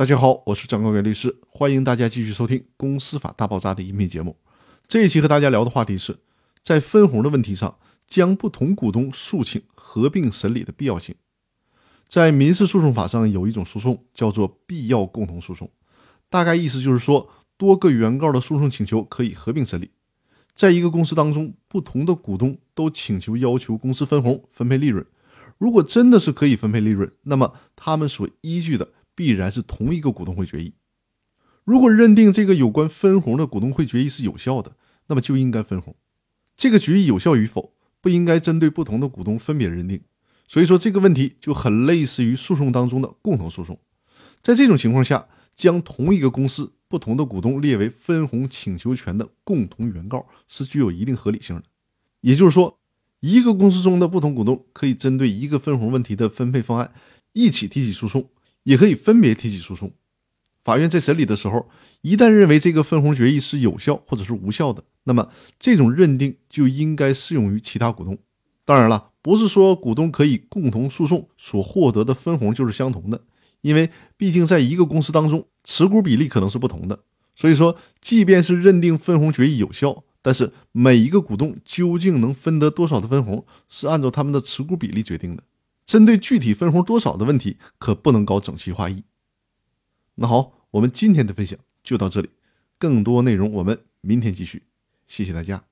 大家好，我是张高伟律师，欢迎大家继续收听《公司法大爆炸》的音频节目。这一期和大家聊的话题是在分红的问题上，将不同股东诉请合并审理的必要性。在民事诉讼法上有一种诉讼叫做必要共同诉讼，大概意思就是说，多个原告的诉讼请求可以合并审理。在一个公司当中，不同的股东都请求要求公司分红、分配利润。如果真的是可以分配利润，那么他们所依据的。必然是同一个股东会决议。如果认定这个有关分红的股东会决议是有效的，那么就应该分红。这个决议有效与否，不应该针对不同的股东分别认定。所以说，这个问题就很类似于诉讼当中的共同诉讼。在这种情况下，将同一个公司不同的股东列为分红请求权的共同原告是具有一定合理性的。也就是说，一个公司中的不同股东可以针对一个分红问题的分配方案一起提起诉讼。也可以分别提起诉讼。法院在审理的时候，一旦认为这个分红决议是有效或者是无效的，那么这种认定就应该适用于其他股东。当然了，不是说股东可以共同诉讼所获得的分红就是相同的，因为毕竟在一个公司当中，持股比例可能是不同的。所以说，即便是认定分红决议有效，但是每一个股东究竟能分得多少的分红，是按照他们的持股比例决定的。针对具体分红多少的问题，可不能搞整齐划一。那好，我们今天的分享就到这里，更多内容我们明天继续。谢谢大家。